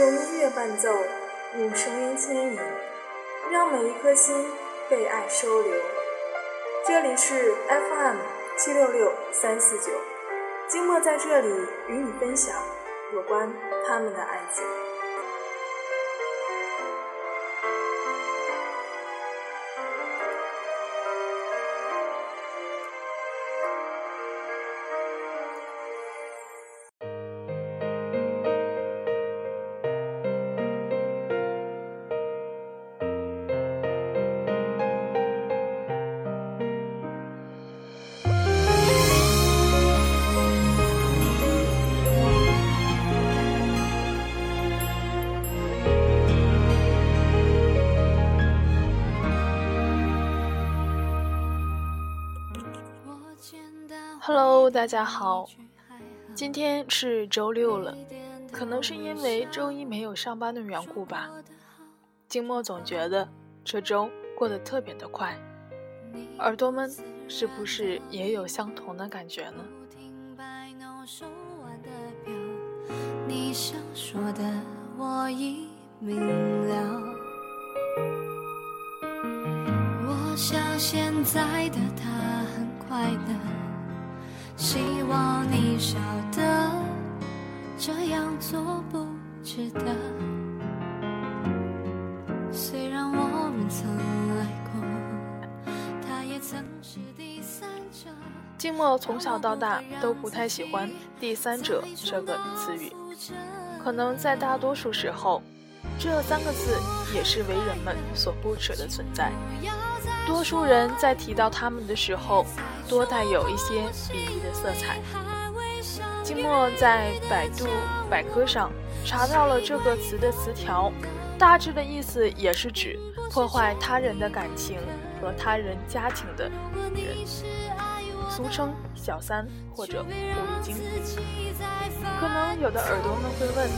用音乐伴奏，用声音牵引，让每一颗心被爱收留。这里是 FM 七六六三四九，静默在这里与你分享有关他们的爱情。大家好，今天是周六了，可能是因为周一没有上班的缘故吧。静默总觉得这周过得特别的快，耳朵们是不是也有相同的感觉呢？你想说的我已明了，我想现在的他很快乐。希望你晓得，这样做不值得。虽然我们曾爱过，他也曾是第三者。静默从小到大都不太喜欢“第三者”这个词语，可能在大多数时候，这三个字也是为人们所不耻的存在。多数人在提到他们的时候。多带有一些鄙夷的色彩。静默在百度百科上查到了这个词的词条，大致的意思也是指破坏他人的感情和他人家庭的人，俗称小三或者狐狸精。可能有的耳朵们会问，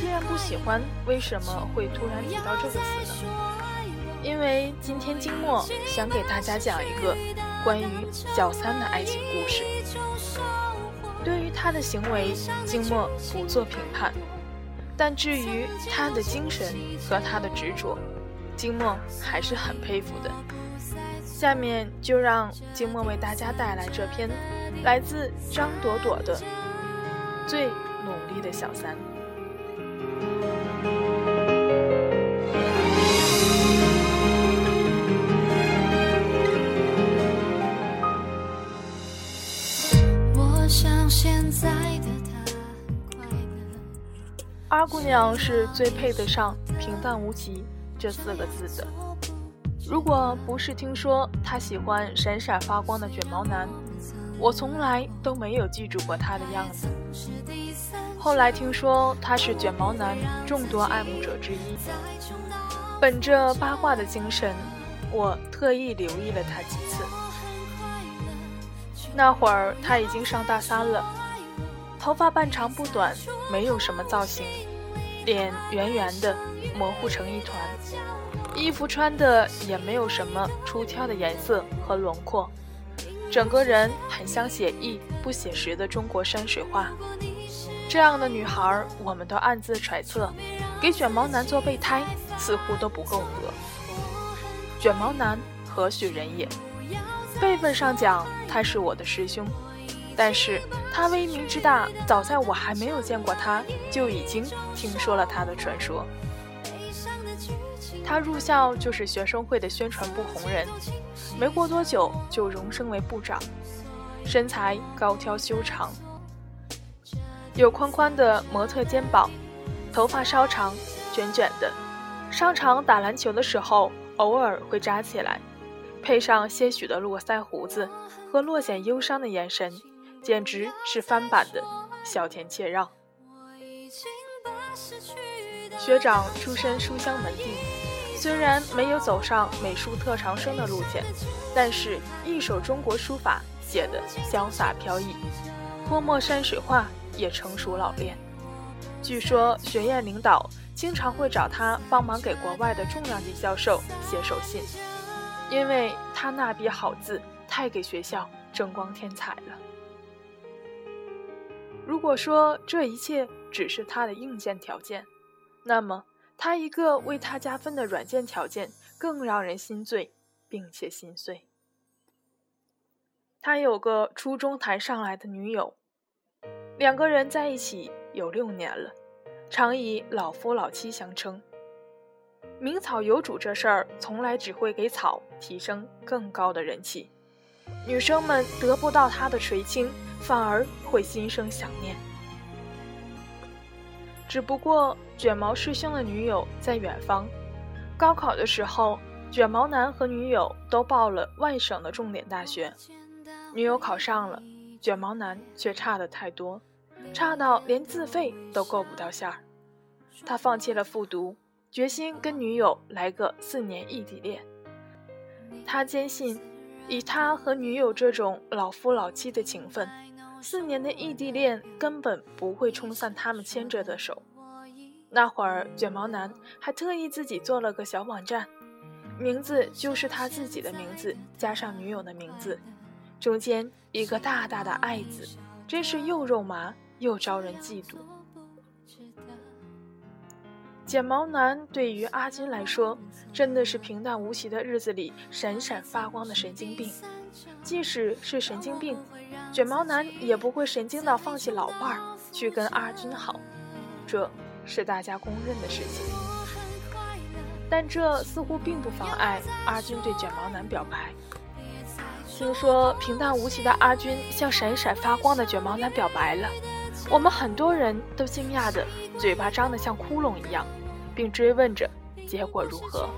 既然不喜欢，为什么会突然提到这个词呢？因为今天静默想给大家讲一个。关于小三的爱情故事，对于他的行为，静默不做评判；但至于他的精神和他的执着，静默还是很佩服的。下面就让静默为大家带来这篇来自张朵朵的《最努力的小三》。花姑娘是最配得上“平淡无奇”这四个字的。如果不是听说她喜欢闪闪发光的卷毛男，我从来都没有记住过她的样子。后来听说她是卷毛男众多爱慕者之一，本着八卦的精神，我特意留意了她几次。那会儿她已经上大三了。头发半长不短，没有什么造型，脸圆圆的，模糊成一团，衣服穿的也没有什么出挑的颜色和轮廓，整个人很像写意不写实的中国山水画。这样的女孩，我们都暗自揣测，给卷毛男做备胎似乎都不够格。卷毛男何许人也？辈分上讲，他是我的师兄。但是他威名之大，早在我还没有见过他，就已经听说了他的传说。他入校就是学生会的宣传部红人，没过多久就荣升为部长，身材高挑修长，有宽宽的模特肩膀，头发稍长，卷卷的，上场打篮球的时候偶尔会扎起来，配上些许的络腮胡子和略显忧伤的眼神。简直是翻版的小田切让。学长出身书香门第，虽然没有走上美术特长生的路线，但是一手中国书法写得潇洒飘逸，泼墨山水画也成熟老练。据说学院领导经常会找他帮忙给国外的重量级教授写手信，因为他那笔好字太给学校争光添彩了。如果说这一切只是他的硬件条件，那么他一个为他加分的软件条件更让人心醉，并且心碎。他有个初中谈上来的女友，两个人在一起有六年了，常以老夫老妻相称。名草有主这事儿，从来只会给草提升更高的人气。女生们得不到他的垂青，反而会心生想念。只不过卷毛师兄的女友在远方，高考的时候，卷毛男和女友都报了外省的重点大学。女友考上了，卷毛男却差的太多，差到连自费都够不到线儿。他放弃了复读。决心跟女友来个四年异地恋。他坚信，以他和女友这种老夫老妻的情分，四年的异地恋根本不会冲散他们牵着的手。那会儿，卷毛男还特意自己做了个小网站，名字就是他自己的名字加上女友的名字，中间一个大大的爱字，真是又肉麻又招人嫉妒。剪毛男对于阿金来说，真的是平淡无奇的日子里闪闪发光的神经病。即使是神经病，卷毛男也不会神经到放弃老伴儿去跟阿军好，这是大家公认的事情。但这似乎并不妨碍阿军对卷毛男表白。听说平淡无奇的阿军向闪闪发光的卷毛男表白了。我们很多人都惊讶的嘴巴张得像窟窿一样，并追问着结果如何。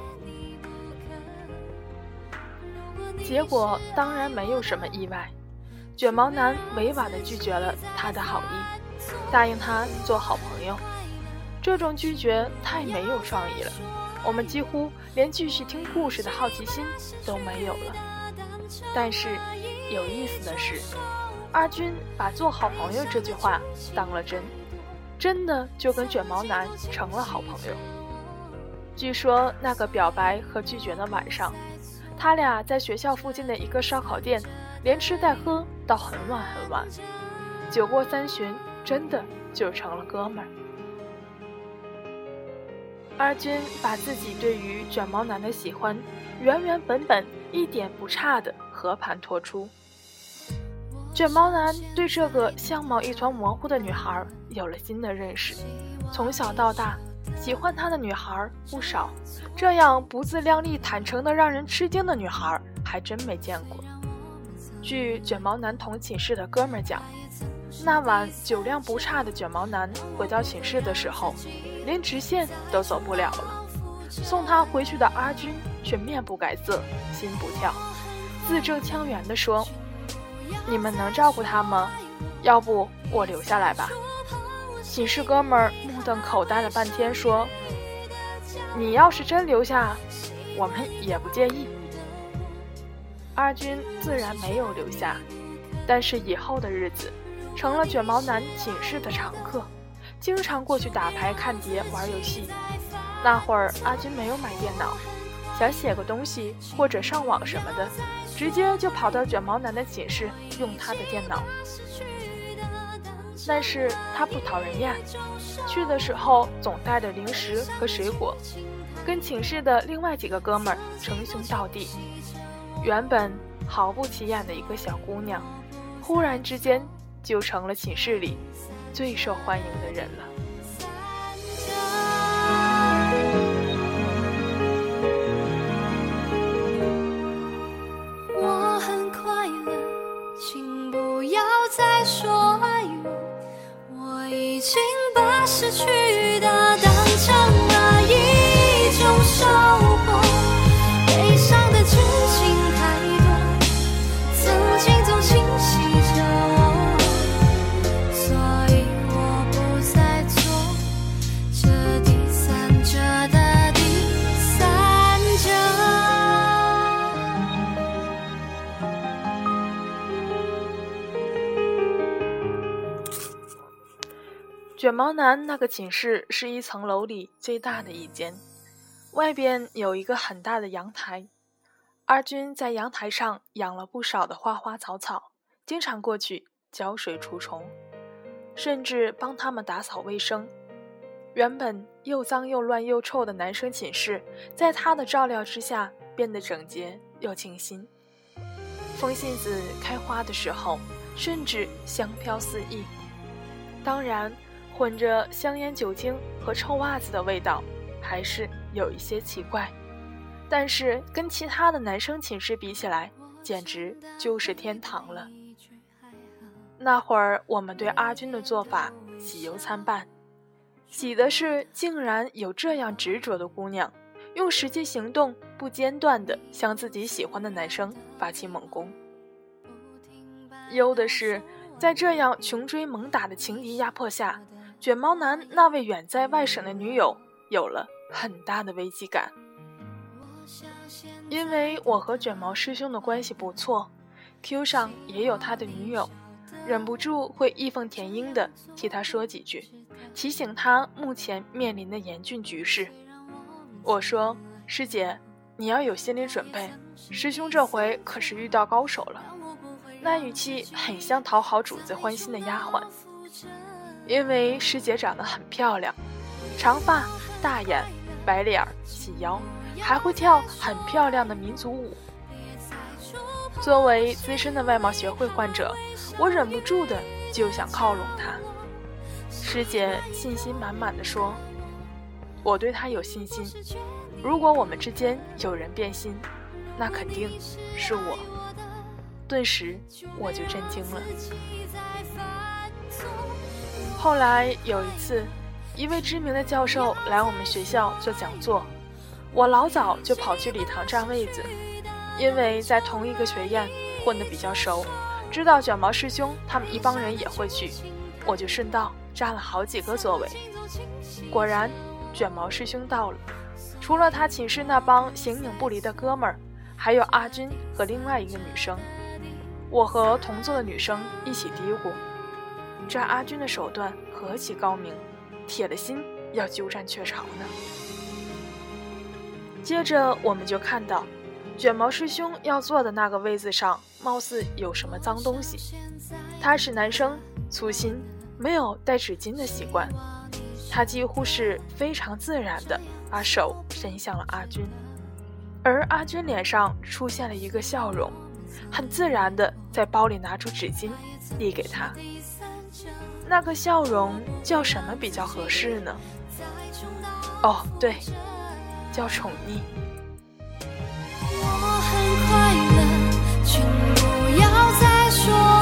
结果当然没有什么意外，卷毛男委婉的拒绝了他的好意，答应他做好朋友。这种拒绝太没有创意了，我们几乎连继续听故事的好奇心都没有了。但是有意思的是。阿军把“做好朋友”这句话当了真，真的就跟卷毛男成了好朋友。据说那个表白和拒绝的晚上，他俩在学校附近的一个烧烤店连吃带喝到很晚很晚，酒过三巡，真的就成了哥们儿。阿军把自己对于卷毛男的喜欢，原原本本、一点不差的和盘托出。卷毛男对这个相貌一团模糊的女孩有了新的认识。从小到大，喜欢他的女孩不少，这样不自量力、坦诚的让人吃惊的女孩还真没见过。据卷毛男同寝室的哥们讲，那晚酒量不差的卷毛男回到寝室的时候，连直线都走不了了。送他回去的阿军却面不改色，心不跳，字正腔圆地说。你们能照顾他吗？要不我留下来吧。寝室哥们儿目瞪口呆了半天，说：“你要是真留下，我们也不介意。”阿军自然没有留下，但是以后的日子，成了卷毛男寝室的常客，经常过去打牌、看碟、玩游戏。那会儿阿军没有买电脑，想写个东西或者上网什么的。直接就跑到卷毛男的寝室用他的电脑，但是他不讨人厌，去的时候总带着零食和水果，跟寝室的另外几个哥们儿称兄道弟。原本毫不起眼的一个小姑娘，忽然之间就成了寝室里最受欢迎的人了。失去的卷毛男那个寝室是一层楼里最大的一间，外边有一个很大的阳台。阿军在阳台上养了不少的花花草草，经常过去浇水除虫，甚至帮他们打扫卫生。原本又脏又乱又臭的男生寝室，在他的照料之下变得整洁又清新。风信子开花的时候，甚至香飘四溢。当然，混着香烟、酒精和臭袜子的味道，还是有一些奇怪。但是跟其他的男生寝室比起来，简直就是天堂了。那会儿，我们对阿军的做法喜忧参半。喜的是，竟然有这样执着的姑娘，用实际行动不间断地向自己喜欢的男生发起猛攻；忧的是，在这样穷追猛打的情敌压迫下，卷毛男那位远在外省的女友有了很大的危机感。因为我和卷毛师兄的关系不错，Q 上也有他的女友，忍不住会义愤填膺地替他说几句。提醒他目前面临的严峻局势。我说：“师姐，你要有心理准备，师兄这回可是遇到高手了。”那语气很像讨好主子欢心的丫鬟。因为师姐长得很漂亮，长发、大眼、白脸、细腰，还会跳很漂亮的民族舞。作为资深的外貌协会患者，我忍不住的就想靠拢她。师姐信心满满的说：“我对她有信心，如果我们之间有人变心，那肯定是我。”顿时我就震惊了。后来有一次，一位知名的教授来我们学校做讲座，我老早就跑去礼堂占位子，因为在同一个学院混得比较熟，知道卷毛师兄他们一帮人也会去，我就顺道。占了好几个座位，果然，卷毛师兄到了。除了他寝室那帮形影不离的哥们儿，还有阿军和另外一个女生。我和同座的女生一起嘀咕：“这阿军的手段何其高明，铁了心要鸠占鹊巢呢。”接着，我们就看到，卷毛师兄要坐的那个位子上，貌似有什么脏东西。他是男生，粗心。没有带纸巾的习惯，他几乎是非常自然的把手伸向了阿军，而阿军脸上出现了一个笑容，很自然的在包里拿出纸巾递给他。那个笑容叫什么比较合适呢？哦，对，叫宠溺。我很快乐，请不要再说。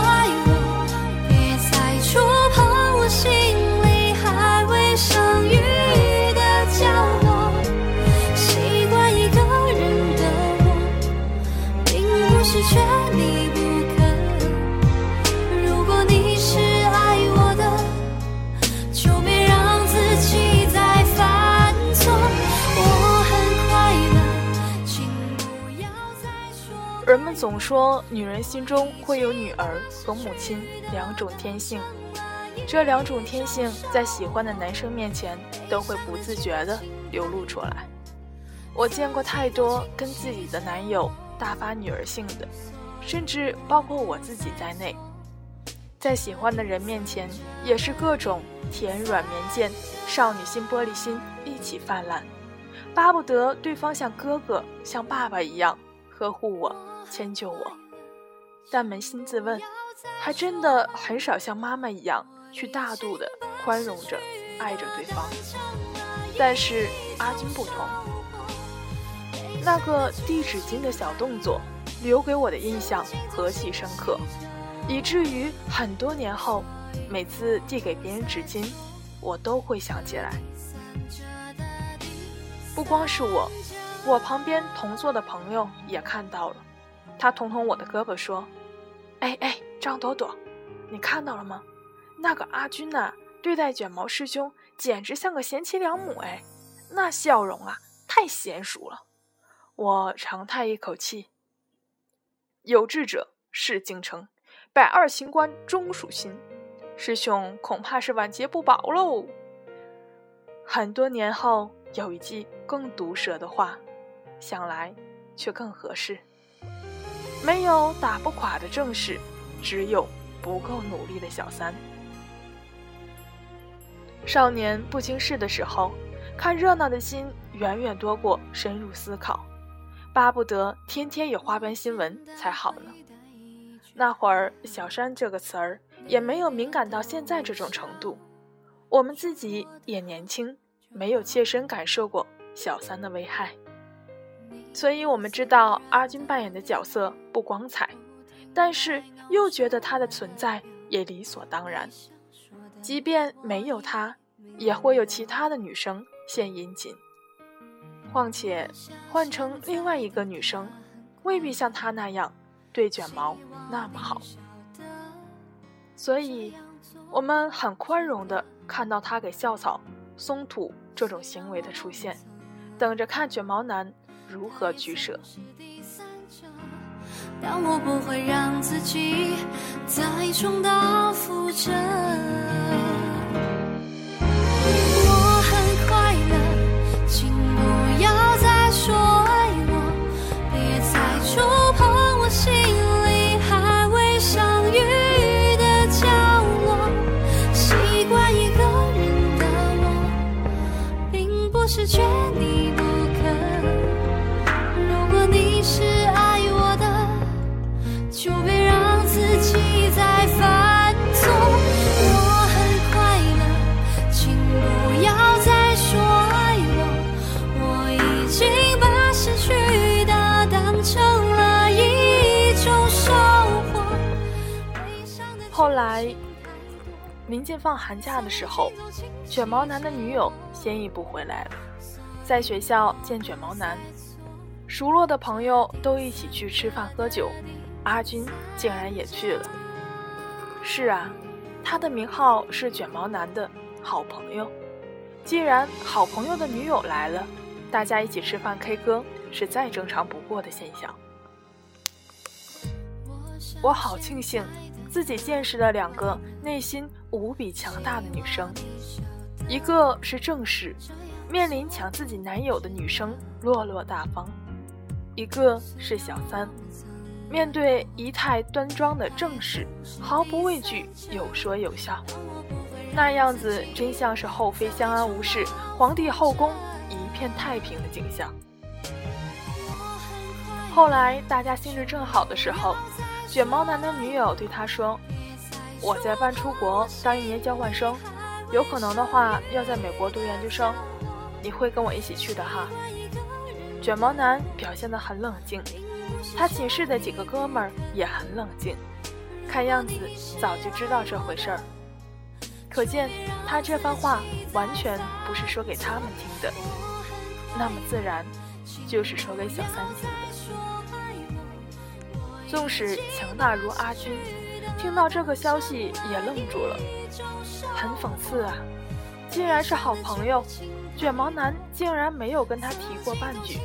总说，女人心中会有女儿和母亲两种天性。这两种天性在喜欢的男生面前都会不自觉地流露出来。我见过太多跟自己的男友大发女儿性的，甚至包括我自己在内，在喜欢的人面前也是各种甜软绵贱、少女心玻璃心一起泛滥，巴不得对方像哥哥、像爸爸一样呵护我、迁就我。但扪心自问，还真的很少像妈妈一样。去大度的宽容着、爱着对方，但是阿军不同。那个递纸巾的小动作，留给我的印象何其深刻，以至于很多年后，每次递给别人纸巾，我都会想起来。不光是我，我旁边同座的朋友也看到了，他捅捅我的胳膊说：“哎哎，张朵朵，你看到了吗？”那个阿军呐，对待卷毛师兄简直像个贤妻良母哎，那笑容啊，太娴熟了。我长叹一口气：“有志者事竟成，百二秦关终属心。师兄恐怕是晚节不保喽。”很多年后，有一句更毒舌的话，想来却更合适：没有打不垮的正事，只有不够努力的小三。少年不经事的时候，看热闹的心远远多过深入思考，巴不得天天有花边新闻才好呢。那会儿“小三”这个词儿也没有敏感到现在这种程度，我们自己也年轻，没有切身感受过小三的危害，所以我们知道阿军扮演的角色不光彩，但是又觉得他的存在也理所当然。即便没有他，也会有其他的女生献殷勤。况且换成另外一个女生，未必像他那样对卷毛那么好。所以，我们很宽容地看到他给校草松土这种行为的出现，等着看卷毛男如何取舍。但我不会让自己再重蹈覆辙。临近放寒假的时候，卷毛男的女友先一步回来了，在学校见卷毛男，熟络的朋友都一起去吃饭喝酒，阿军竟然也去了。是啊，他的名号是卷毛男的好朋友。既然好朋友的女友来了，大家一起吃饭 K 歌是再正常不过的现象。我好庆幸。自己见识了两个内心无比强大的女生，一个是正室，面临抢自己男友的女生落落大方；一个是小三，面对仪态端庄的正室，毫不畏惧，有说有笑，那样子真像是后妃相安无事，皇帝后宫一片太平的景象。后来大家兴致正好的时候。卷毛男的女友对他说：“我在办出国当一年交换生，有可能的话要在美国读研究生，你会跟我一起去的哈。”卷毛男表现得很冷静，他寝室的几个哥们儿也很冷静，看样子早就知道这回事儿。可见他这番话完全不是说给他们听的，那么自然就是说给小三听的。纵使强大如阿军，听到这个消息也愣住了，很讽刺啊！既然是好朋友，卷毛男竟然没有跟他提过半句，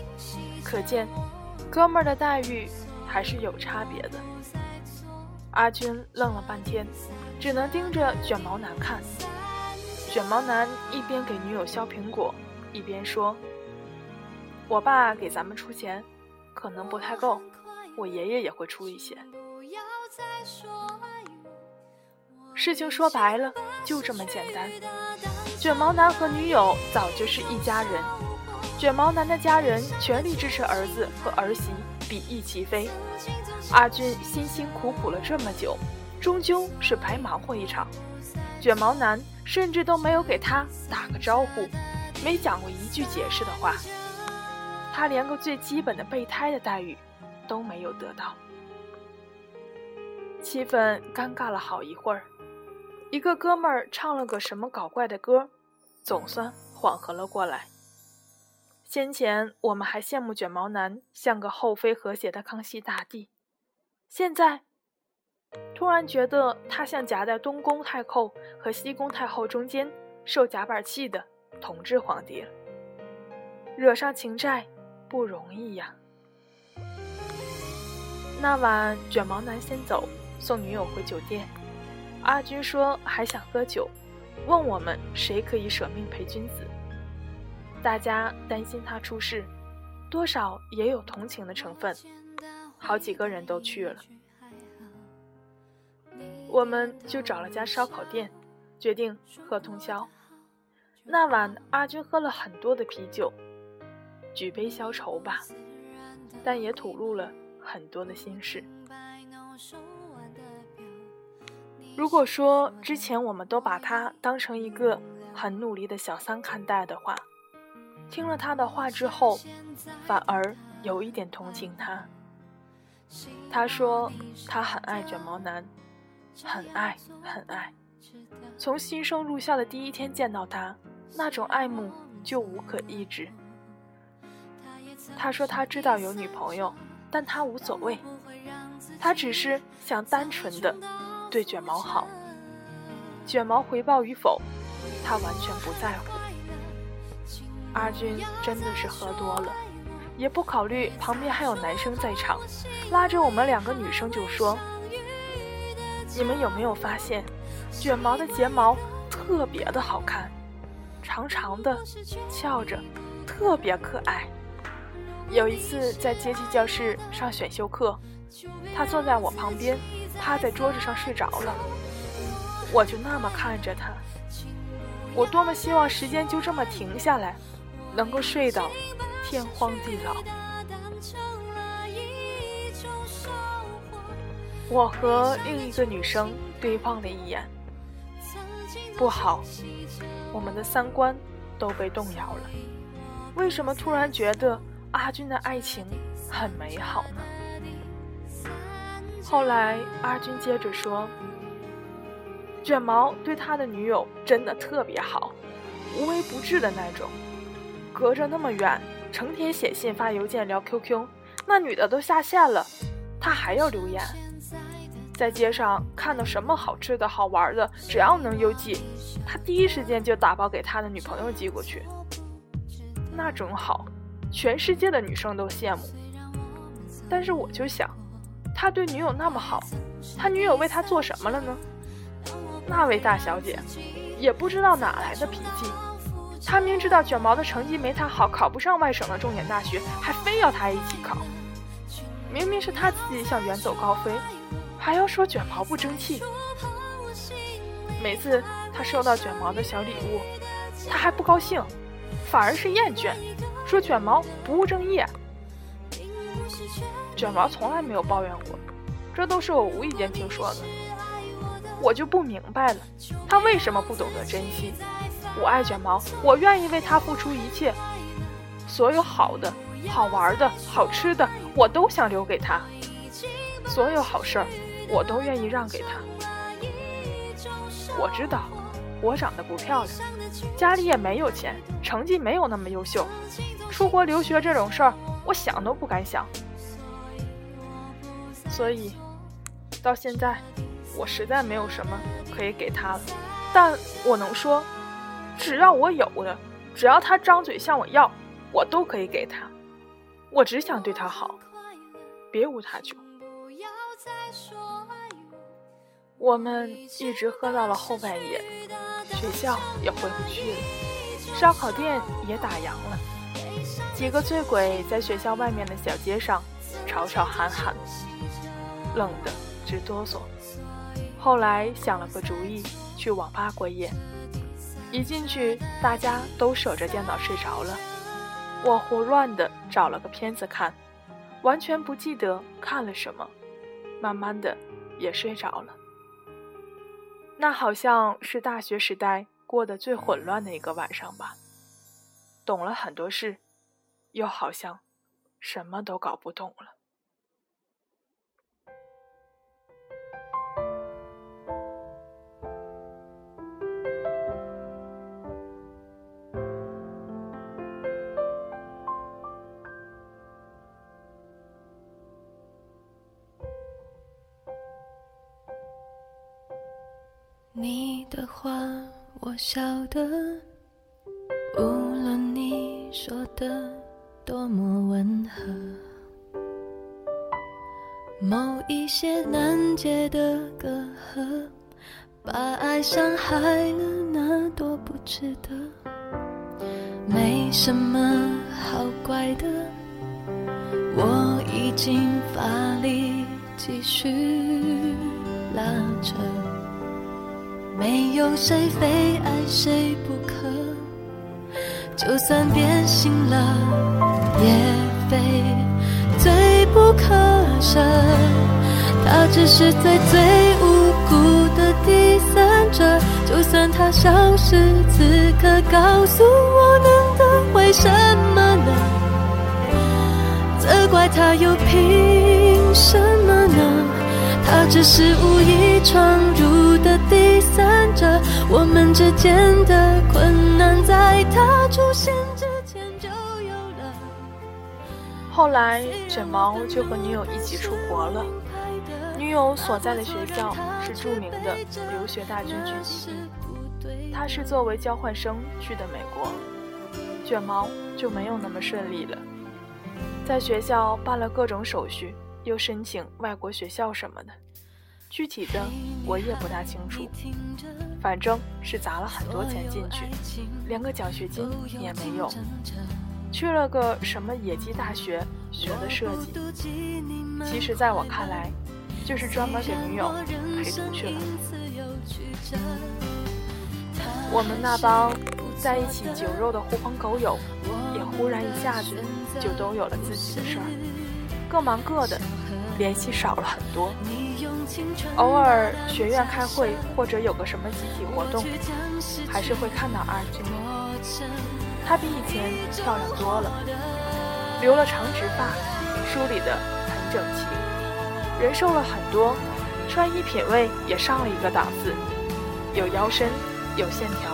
可见哥们儿的待遇还是有差别的。阿军愣了半天，只能盯着卷毛男看。卷毛男一边给女友削苹果，一边说：“我爸给咱们出钱，可能不太够。”我爷爷也会出一些。事情说白了就这么简单。卷毛男和女友早就是一家人，卷毛男的家人全力支持儿子和儿媳比翼齐飞。阿军辛辛苦苦了这么久，终究是白忙活一场。卷毛男甚至都没有给他打个招呼，没讲过一句解释的话，他连个最基本的备胎的待遇。都没有得到，气氛尴尬了好一会儿。一个哥们儿唱了个什么搞怪的歌，总算缓和了过来。先前我们还羡慕卷毛男像个后妃和谐的康熙大帝，现在突然觉得他像夹在东宫太后和西宫太后中间受夹板气的同治皇帝了。惹上情债不容易呀。那晚，卷毛男先走，送女友回酒店。阿军说还想喝酒，问我们谁可以舍命陪君子。大家担心他出事，多少也有同情的成分，好几个人都去了。我们就找了家烧烤店，决定喝通宵。那晚阿军喝了很多的啤酒，举杯消愁吧，但也吐露了很多的心事。如果说之前我们都把他当成一个很努力的小三看待的话，听了他的话之后，反而有一点同情他。他说他很爱卷毛男，很爱很爱，从新生入校的第一天见到他，那种爱慕就无可抑制。他说他知道有女朋友，但他无所谓，他只是想单纯的。对卷毛好，卷毛回报与否，他完全不在乎。阿军真的是喝多了，也不考虑旁边还有男生在场，拉着我们两个女生就说：“你们有没有发现，卷毛的睫毛特别的好看，长长的，翘着，特别可爱。”有一次在阶梯教室上选修课，他坐在我旁边。趴在桌子上睡着了，我就那么看着他。我多么希望时间就这么停下来，能够睡到天荒地老。我和另一个女生对望了一眼，不好，我们的三观都被动摇了。为什么突然觉得阿军的爱情很美好呢？后来，阿军接着说：“卷毛对他的女友真的特别好，无微不至的那种。隔着那么远，成天写信、发邮件、聊 QQ，那女的都下线了，他还要留言。在街上看到什么好吃的好玩的，只要能邮寄，他第一时间就打包给他的女朋友寄过去。那种好，全世界的女生都羡慕。但是我就想。”他对女友那么好，他女友为他做什么了呢？那位大小姐也不知道哪来的脾气，他明知道卷毛的成绩没他好，考不上外省的重点大学，还非要他一起考。明明是他自己想远走高飞，还要说卷毛不争气。每次他收到卷毛的小礼物，他还不高兴，反而是厌倦，说卷毛不务正业。卷毛从来没有抱怨过，这都是我无意间听说的。我就不明白了，他为什么不懂得珍惜？我爱卷毛，我愿意为他付出一切，所有好的、好玩的、好吃的，我都想留给他。所有好事儿，我都愿意让给他。我知道，我长得不漂亮，家里也没有钱，成绩没有那么优秀，出国留学这种事儿，我想都不敢想。所以，到现在，我实在没有什么可以给他了。但我能说，只要我有的，只要他张嘴向我要，我都可以给他。我只想对他好，别无他求。我们一直喝到了后半夜，学校也回不去了，烧烤店也打烊了。几个醉鬼在学校外面的小街上吵吵喊喊。冷的直哆嗦。后来想了个主意，去网吧过夜。一进去，大家都守着电脑睡着了。我胡乱的找了个片子看，完全不记得看了什么，慢慢的也睡着了。那好像是大学时代过得最混乱的一个晚上吧。懂了很多事，又好像什么都搞不懂了。你的话我晓得，无论你说的多么温和，某一些难解的隔阂，把爱伤害了，那多不值得。没什么好怪的，我已经发力继续拉扯。没有谁非爱谁不可，就算变心了也非罪不可赦。他只是最最无辜的第三者，就算他消失，此刻告诉我能得回什么呢？责怪他又凭什么呢？他只是无意闯入的第三者，我们之间的困难在他出现后来卷毛就和女友一起出国了，女友所在的学校是著名的留学大军聚集地，他是作为交换生去的美国，卷毛就没有那么顺利了，在学校办了各种手续。又申请外国学校什么的，具体的我也不大清楚，反正是砸了很多钱进去，连个奖学金也没有，去了个什么野鸡大学学的设计，其实在我看来，就是专门给女友陪读去了。我们那帮在一起酒肉的狐朋狗友，也忽然一下子就都有了自己的事儿。各忙各的，联系少了很多。偶尔学院开会或者有个什么集体活动，还是会看到阿军。她比以前漂亮多了，留了长直发，梳理得很整齐。人瘦了很多，穿衣品味也上了一个档次，有腰身，有线条。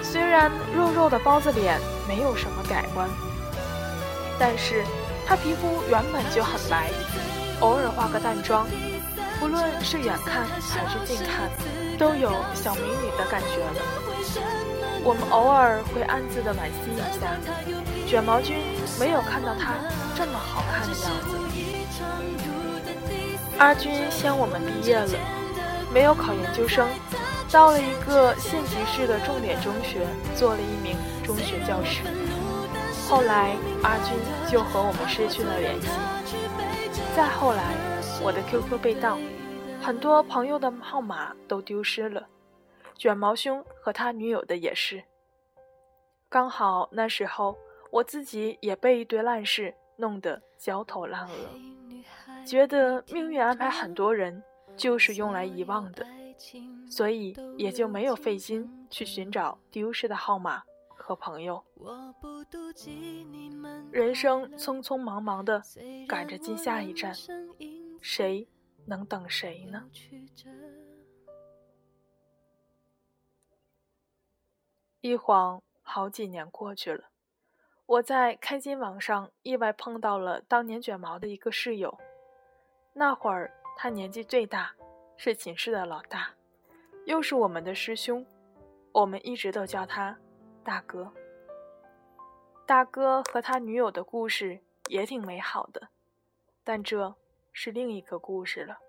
虽然肉肉的包子脸没有什么改观，但是。她皮肤原本就很白，偶尔化个淡妆，不论是远看还是近看，都有小美女的感觉了。我们偶尔会暗自的惋惜一下，卷毛君没有看到他这么好看的样子。阿军先我们毕业了，没有考研究生，到了一个县级市的重点中学，做了一名中学教师。后来，阿军就和我们失去了联系。再后来，我的 QQ 被盗，很多朋友的号码都丢失了，卷毛兄和他女友的也是。刚好那时候，我自己也被一堆烂事弄得焦头烂额，觉得命运安排很多人就是用来遗忘的，所以也就没有费心去寻找丢失的号码。和朋友，人生匆匆忙忙的赶着进下一站，谁能等谁呢？一晃好几年过去了，我在开心网上意外碰到了当年卷毛的一个室友，那会儿他年纪最大，是寝室的老大，又是我们的师兄，我们一直都叫他。大哥，大哥和他女友的故事也挺美好的，但这是另一个故事了。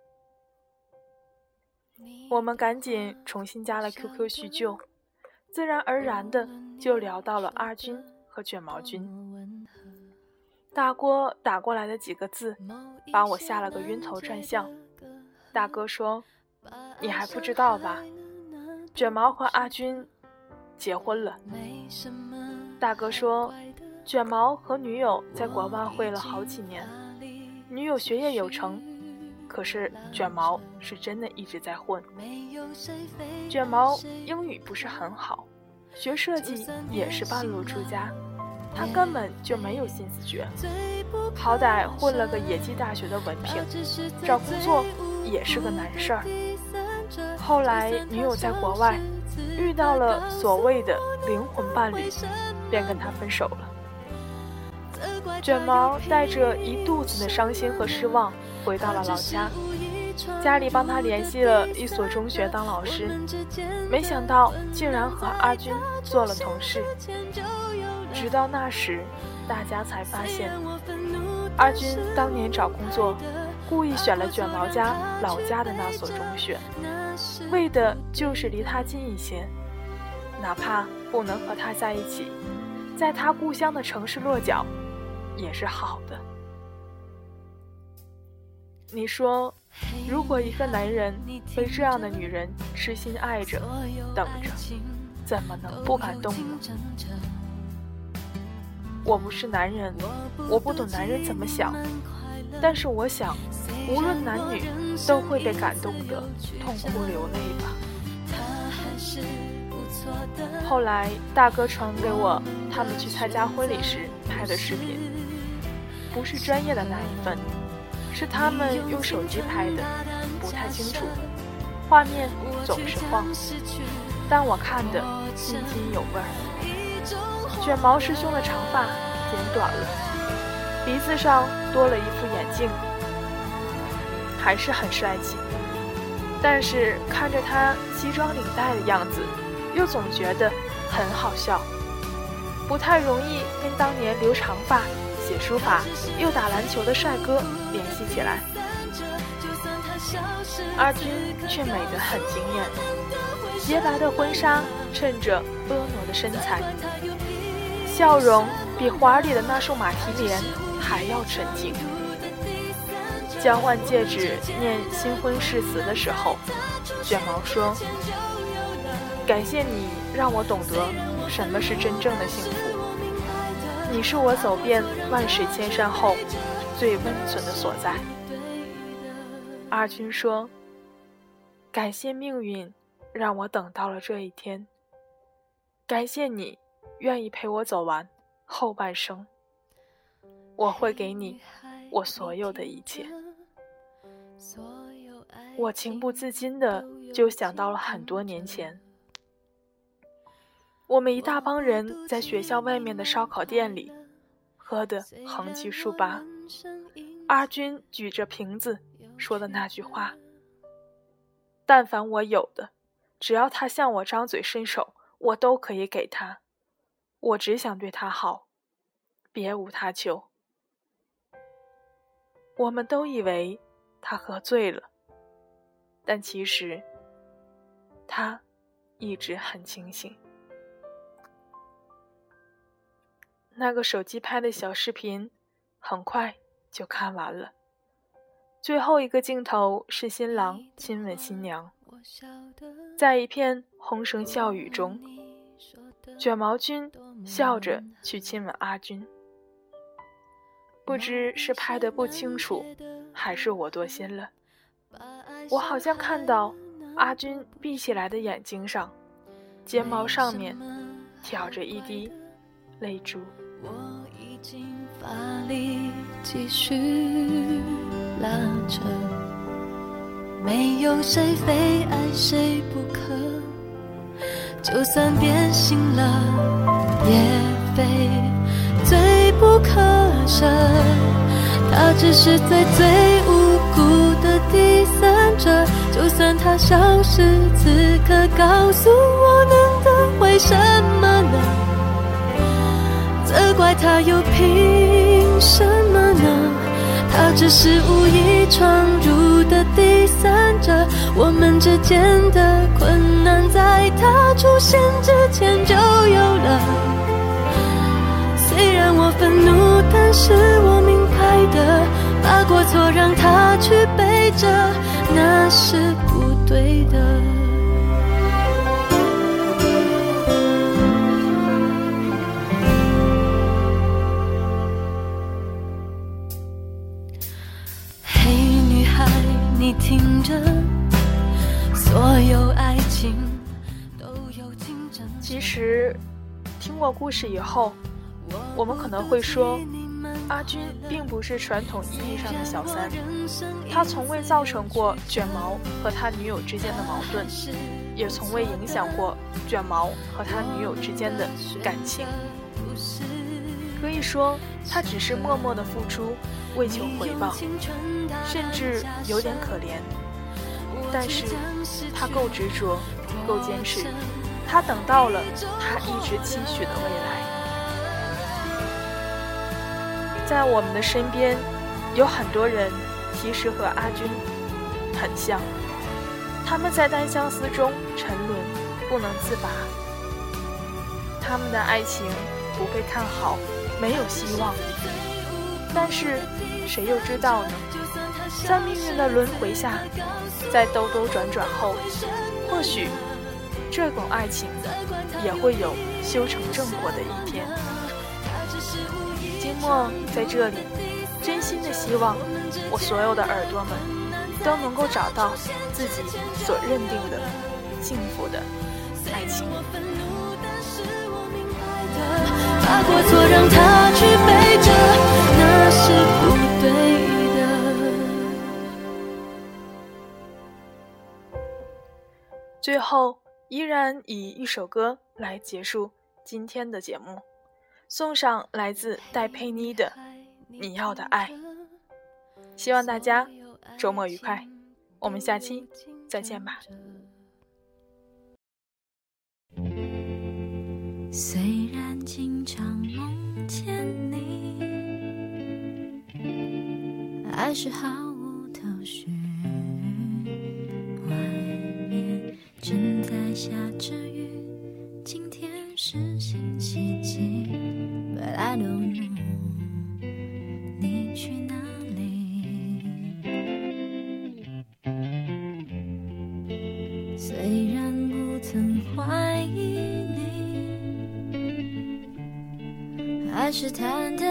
我们赶紧重新加了 QQ 叙旧，自然而然的就聊到了阿军和卷毛君。大锅打过来的几个字，把我吓了个晕头转向。大哥说：“你还不知道吧？卷毛和阿军。”结婚了，大哥说，卷毛和女友在国外会了好几年，女友学业有成，可是卷毛是真的一直在混。卷毛英语不是很好，学设计也是半路出家，他根本就没有心思学，好歹混了个野鸡大学的文凭，找工作也是个难事儿。后来女友在国外。遇到了所谓的灵魂伴侣，便跟他分手了。卷毛带着一肚子的伤心和失望回到了老家，家里帮他联系了一所中学当老师，没想到竟然和阿军做了同事。直到那时，大家才发现，阿军当年找工作，故意选了卷毛家老家的那所中学。为的就是离他近一些，哪怕不能和他在一起，在他故乡的城市落脚，也是好的。你说，如果一个男人被这样的女人痴心爱着、等着，怎么能不感动呢？我不是男人，我不懂男人怎么想，但是我想，无论男女都会被感动的痛哭流泪吧。后来大哥传给我他们去参加婚礼时拍的视频，不是专业的那一份，是他们用手机拍的，不太清楚，画面总是晃，但我看的津津有味儿。卷毛师兄的长发剪短了，鼻子上多了一副眼镜，还是很帅气。但是看着他西装领带的样子，又总觉得很好笑，不太容易跟当年留长发、写书法又打篮球的帅哥联系起来。阿军却美得很惊艳，洁白的婚纱衬着婀娜的身材。笑容比华里的那束马蹄莲还要纯净。交换戒指、念新婚誓词的时候，卷毛说：“感谢你让我懂得什么是真正的幸福。你是我走遍万水千山后最温存的所在。”阿军说：“感谢命运让我等到了这一天。感谢你。”愿意陪我走完后半生，我会给你我所有的一切。我情不自禁的就想到了很多年前，我们一大帮人在学校外面的烧烤店里喝的横七竖八，阿军举着瓶子说的那句话：“但凡我有的，只要他向我张嘴伸手，我都可以给他。”我只想对他好，别无他求。我们都以为他喝醉了，但其实他一直很清醒。那个手机拍的小视频很快就看完了，最后一个镜头是新郎亲吻新娘，在一片哄声笑语中。卷毛君笑着去亲吻阿军，不知是拍的不清楚，还是我多心了。我好像看到阿军闭起来的眼睛上，睫毛上面挑着一滴泪珠。我已经发力继续拉扯，没有谁非爱谁不可。就算变心了，也非罪不可赦。他只是最最无辜的第三者。就算他消失，此刻告诉我能得回什么呢？怪他又凭什么呢？他只是无意闯入的第三者。我们之间的困难，在他出现之前就有了。虽然我愤怒，但是我明白的，把过错让他去背着，那是不对的。过故事以后，我们可能会说，阿军并不是传统意义上的小三，他从未造成过卷毛和他女友之间的矛盾，也从未影响过卷毛和他女友之间的感情。可以说，他只是默默的付出，为求回报，甚至有点可怜。但是，他够执着，够坚持，他等到了他一直期许的未来。在我们的身边，有很多人其实和阿军很像，他们在单相思中沉沦，不能自拔。他们的爱情不被看好，没有希望。但是，谁又知道呢？在命运的轮回下，在兜兜转转后，或许这种爱情也会有修成正果的一天。金墨在这里真心的希望我所有的耳朵们都能够找到自己所认定的幸福的爱情。把过错让他去背着，那是不对的。最后，依然以一首歌来结束今天的节目，送上来自戴佩妮的《你要的爱》。希望大家周末愉快，我们下期再见吧。虽然经常梦见你，还是毫无头绪。正在下着雨，今天是星期几？But I don't know，你去哪里？虽然不曾怀疑你。还是忐忑